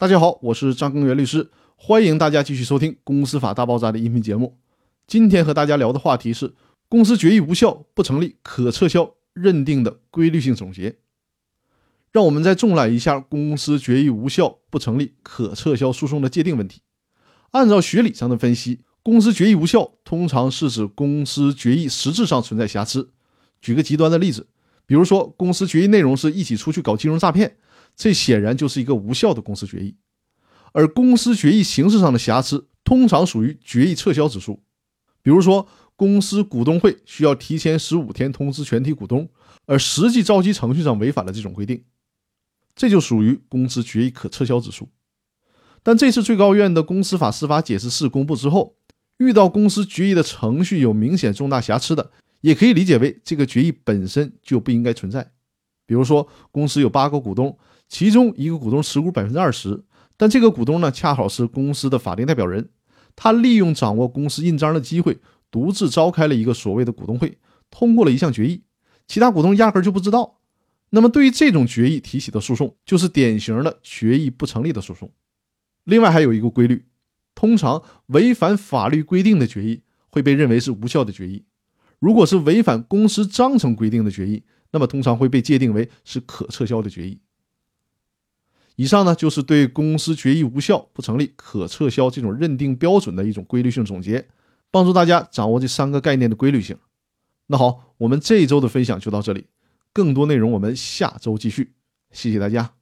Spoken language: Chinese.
大家好，我是张根源律师，欢迎大家继续收听《公司法大爆炸》的音频节目。今天和大家聊的话题是公司决议无效不成立可撤销认定的规律性总结。让我们再重览一下公司决议无效不成立可撤销诉讼的界定问题。按照学理上的分析，公司决议无效通常是指公司决议实质上存在瑕疵。举个极端的例子，比如说公司决议内容是一起出去搞金融诈骗。这显然就是一个无效的公司决议，而公司决议形式上的瑕疵通常属于决议撤销指数。比如说，公司股东会需要提前十五天通知全体股东，而实际召集程序上违反了这种规定，这就属于公司决议可撤销指数。但这次最高院的公司法司法解释四公布之后，遇到公司决议的程序有明显重大瑕疵的，也可以理解为这个决议本身就不应该存在。比如说，公司有八个股东。其中一个股东持股百分之二十，但这个股东呢，恰好是公司的法定代表人，他利用掌握公司印章的机会，独自召开了一个所谓的股东会，通过了一项决议，其他股东压根就不知道。那么，对于这种决议提起的诉讼，就是典型的决议不成立的诉讼。另外，还有一个规律，通常违反法律规定的决议会被认为是无效的决议，如果是违反公司章程规定的决议，那么通常会被界定为是可撤销的决议。以上呢，就是对公司决议无效不成立可撤销这种认定标准的一种规律性总结，帮助大家掌握这三个概念的规律性。那好，我们这一周的分享就到这里，更多内容我们下周继续，谢谢大家。